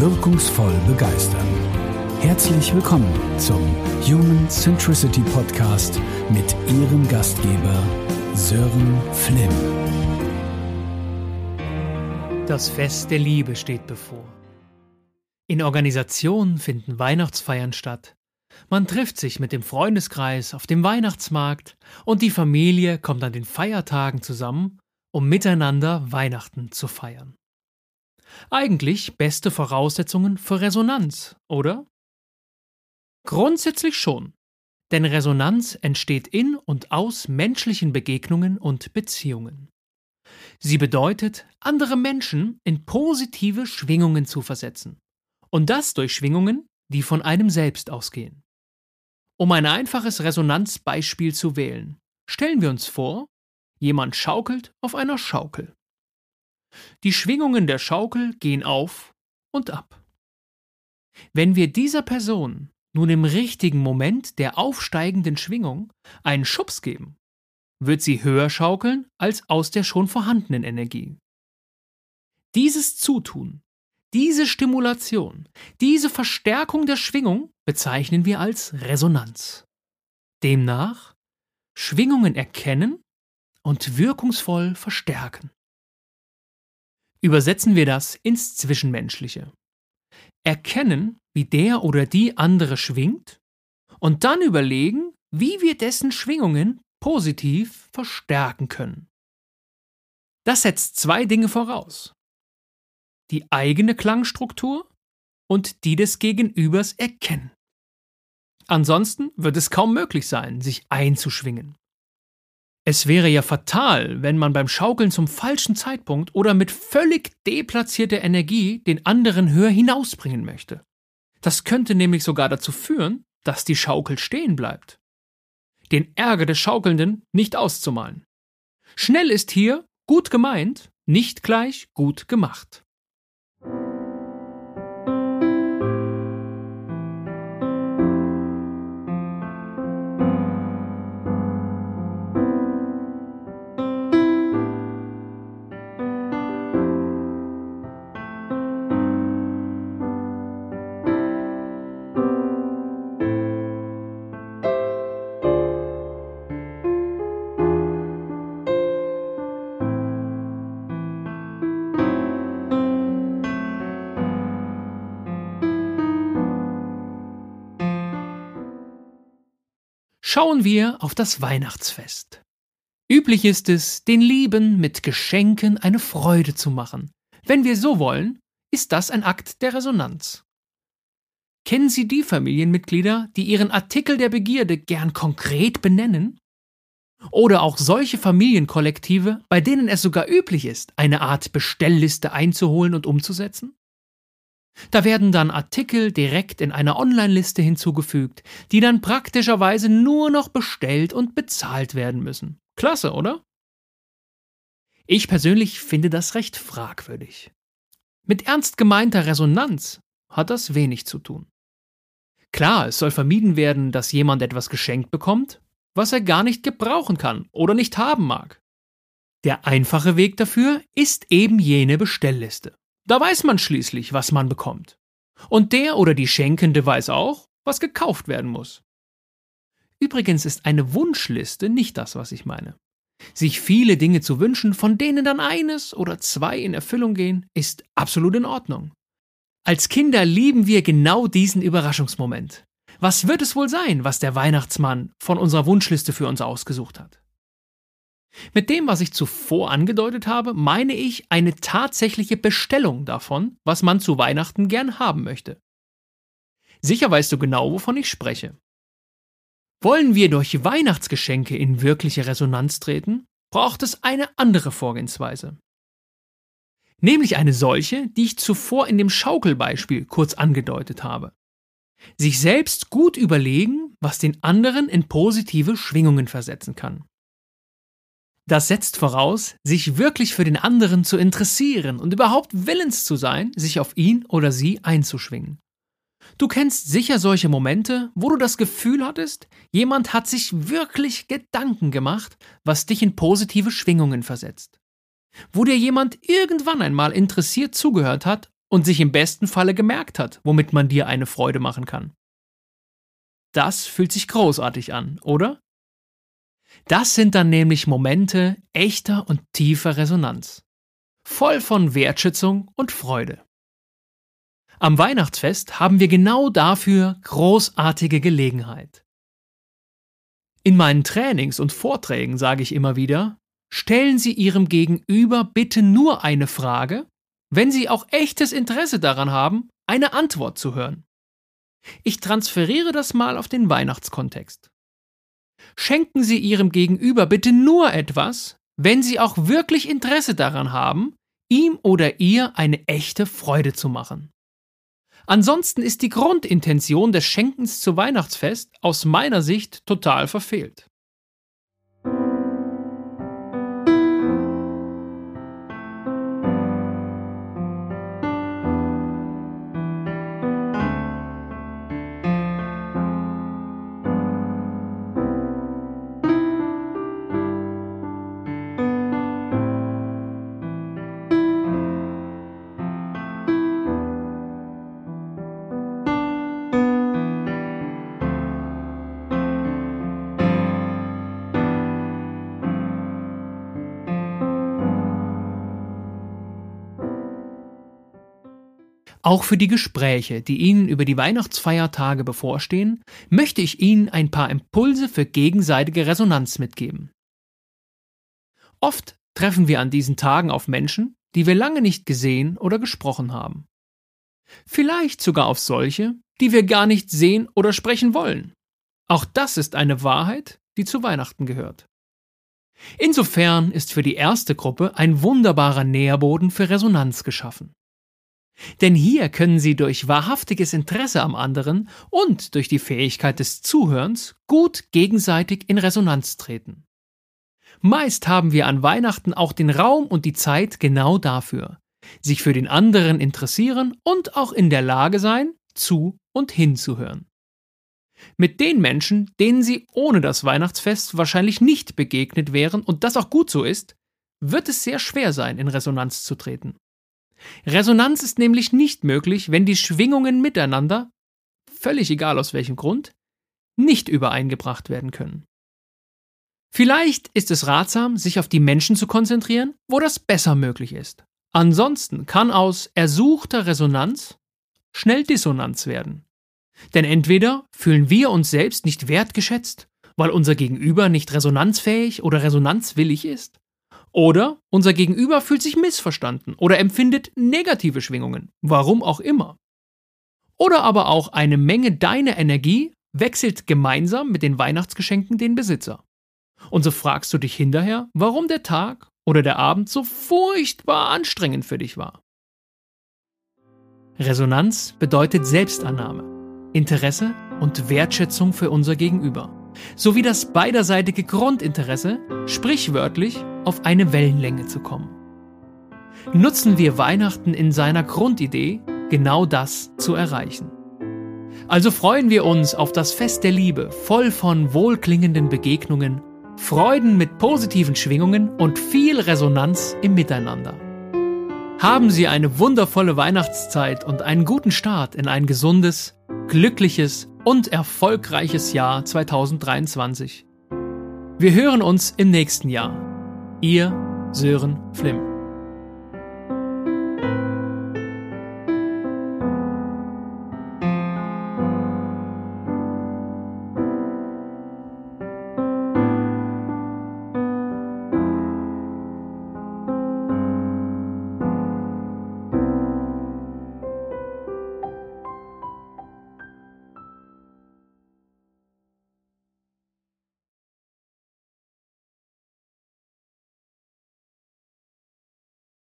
wirkungsvoll begeistern. Herzlich willkommen zum Human Centricity Podcast mit Ihrem Gastgeber Sören Flimm. Das Fest der Liebe steht bevor. In Organisationen finden Weihnachtsfeiern statt. Man trifft sich mit dem Freundeskreis auf dem Weihnachtsmarkt und die Familie kommt an den Feiertagen zusammen, um miteinander Weihnachten zu feiern. Eigentlich beste Voraussetzungen für Resonanz, oder? Grundsätzlich schon. Denn Resonanz entsteht in und aus menschlichen Begegnungen und Beziehungen. Sie bedeutet, andere Menschen in positive Schwingungen zu versetzen. Und das durch Schwingungen, die von einem selbst ausgehen. Um ein einfaches Resonanzbeispiel zu wählen, stellen wir uns vor, jemand schaukelt auf einer Schaukel. Die Schwingungen der Schaukel gehen auf und ab. Wenn wir dieser Person nun im richtigen Moment der aufsteigenden Schwingung einen Schubs geben, wird sie höher schaukeln als aus der schon vorhandenen Energie. Dieses Zutun, diese Stimulation, diese Verstärkung der Schwingung bezeichnen wir als Resonanz. Demnach Schwingungen erkennen und wirkungsvoll verstärken. Übersetzen wir das ins Zwischenmenschliche. Erkennen, wie der oder die andere schwingt und dann überlegen, wie wir dessen Schwingungen positiv verstärken können. Das setzt zwei Dinge voraus. Die eigene Klangstruktur und die des Gegenübers erkennen. Ansonsten wird es kaum möglich sein, sich einzuschwingen. Es wäre ja fatal, wenn man beim Schaukeln zum falschen Zeitpunkt oder mit völlig deplatzierter Energie den anderen höher hinausbringen möchte. Das könnte nämlich sogar dazu führen, dass die Schaukel stehen bleibt. Den Ärger des Schaukelnden nicht auszumalen. Schnell ist hier gut gemeint, nicht gleich gut gemacht. Schauen wir auf das Weihnachtsfest. Üblich ist es, den Lieben mit Geschenken eine Freude zu machen. Wenn wir so wollen, ist das ein Akt der Resonanz. Kennen Sie die Familienmitglieder, die ihren Artikel der Begierde gern konkret benennen? Oder auch solche Familienkollektive, bei denen es sogar üblich ist, eine Art Bestellliste einzuholen und umzusetzen? Da werden dann Artikel direkt in einer Online-Liste hinzugefügt, die dann praktischerweise nur noch bestellt und bezahlt werden müssen. Klasse, oder? Ich persönlich finde das recht fragwürdig. Mit ernst gemeinter Resonanz hat das wenig zu tun. Klar, es soll vermieden werden, dass jemand etwas geschenkt bekommt, was er gar nicht gebrauchen kann oder nicht haben mag. Der einfache Weg dafür ist eben jene Bestellliste. Da weiß man schließlich, was man bekommt. Und der oder die Schenkende weiß auch, was gekauft werden muss. Übrigens ist eine Wunschliste nicht das, was ich meine. Sich viele Dinge zu wünschen, von denen dann eines oder zwei in Erfüllung gehen, ist absolut in Ordnung. Als Kinder lieben wir genau diesen Überraschungsmoment. Was wird es wohl sein, was der Weihnachtsmann von unserer Wunschliste für uns ausgesucht hat? Mit dem, was ich zuvor angedeutet habe, meine ich eine tatsächliche Bestellung davon, was man zu Weihnachten gern haben möchte. Sicher weißt du genau, wovon ich spreche. Wollen wir durch Weihnachtsgeschenke in wirkliche Resonanz treten, braucht es eine andere Vorgehensweise. Nämlich eine solche, die ich zuvor in dem Schaukelbeispiel kurz angedeutet habe. Sich selbst gut überlegen, was den anderen in positive Schwingungen versetzen kann. Das setzt voraus, sich wirklich für den anderen zu interessieren und überhaupt willens zu sein, sich auf ihn oder sie einzuschwingen. Du kennst sicher solche Momente, wo du das Gefühl hattest, jemand hat sich wirklich Gedanken gemacht, was dich in positive Schwingungen versetzt. Wo dir jemand irgendwann einmal interessiert zugehört hat und sich im besten Falle gemerkt hat, womit man dir eine Freude machen kann. Das fühlt sich großartig an, oder? Das sind dann nämlich Momente echter und tiefer Resonanz, voll von Wertschätzung und Freude. Am Weihnachtsfest haben wir genau dafür großartige Gelegenheit. In meinen Trainings und Vorträgen sage ich immer wieder, stellen Sie Ihrem Gegenüber bitte nur eine Frage, wenn Sie auch echtes Interesse daran haben, eine Antwort zu hören. Ich transferiere das mal auf den Weihnachtskontext. Schenken Sie Ihrem Gegenüber bitte nur etwas, wenn Sie auch wirklich Interesse daran haben, ihm oder ihr eine echte Freude zu machen. Ansonsten ist die Grundintention des Schenkens zu Weihnachtsfest aus meiner Sicht total verfehlt. Auch für die Gespräche, die Ihnen über die Weihnachtsfeiertage bevorstehen, möchte ich Ihnen ein paar Impulse für gegenseitige Resonanz mitgeben. Oft treffen wir an diesen Tagen auf Menschen, die wir lange nicht gesehen oder gesprochen haben. Vielleicht sogar auf solche, die wir gar nicht sehen oder sprechen wollen. Auch das ist eine Wahrheit, die zu Weihnachten gehört. Insofern ist für die erste Gruppe ein wunderbarer Nährboden für Resonanz geschaffen. Denn hier können Sie durch wahrhaftiges Interesse am anderen und durch die Fähigkeit des Zuhörens gut gegenseitig in Resonanz treten. Meist haben wir an Weihnachten auch den Raum und die Zeit genau dafür, sich für den anderen interessieren und auch in der Lage sein, zu und hinzuhören. Mit den Menschen, denen Sie ohne das Weihnachtsfest wahrscheinlich nicht begegnet wären und das auch gut so ist, wird es sehr schwer sein, in Resonanz zu treten. Resonanz ist nämlich nicht möglich, wenn die Schwingungen miteinander, völlig egal aus welchem Grund, nicht übereingebracht werden können. Vielleicht ist es ratsam, sich auf die Menschen zu konzentrieren, wo das besser möglich ist. Ansonsten kann aus ersuchter Resonanz schnell Dissonanz werden. Denn entweder fühlen wir uns selbst nicht wertgeschätzt, weil unser Gegenüber nicht resonanzfähig oder resonanzwillig ist, oder unser Gegenüber fühlt sich missverstanden oder empfindet negative Schwingungen, warum auch immer. Oder aber auch eine Menge deiner Energie wechselt gemeinsam mit den Weihnachtsgeschenken den Besitzer. Und so fragst du dich hinterher, warum der Tag oder der Abend so furchtbar anstrengend für dich war. Resonanz bedeutet Selbstannahme, Interesse und Wertschätzung für unser Gegenüber sowie das beiderseitige Grundinteresse, sprichwörtlich auf eine Wellenlänge zu kommen. Nutzen wir Weihnachten in seiner Grundidee, genau das zu erreichen. Also freuen wir uns auf das Fest der Liebe, voll von wohlklingenden Begegnungen, Freuden mit positiven Schwingungen und viel Resonanz im Miteinander. Haben Sie eine wundervolle Weihnachtszeit und einen guten Start in ein gesundes, glückliches und erfolgreiches Jahr 2023. Wir hören uns im nächsten Jahr. Ihr Sören Flimm.